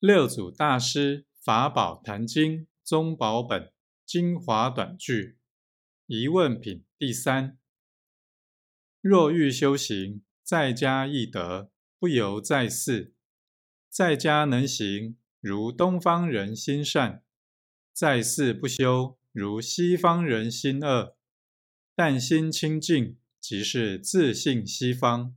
六祖大师法宝坛经宗宝本精华短句疑问品第三：若欲修行，在家易得，不由在寺。在家能行，如东方人心善；在寺不修，如西方人心恶。但心清净，即是自信西方。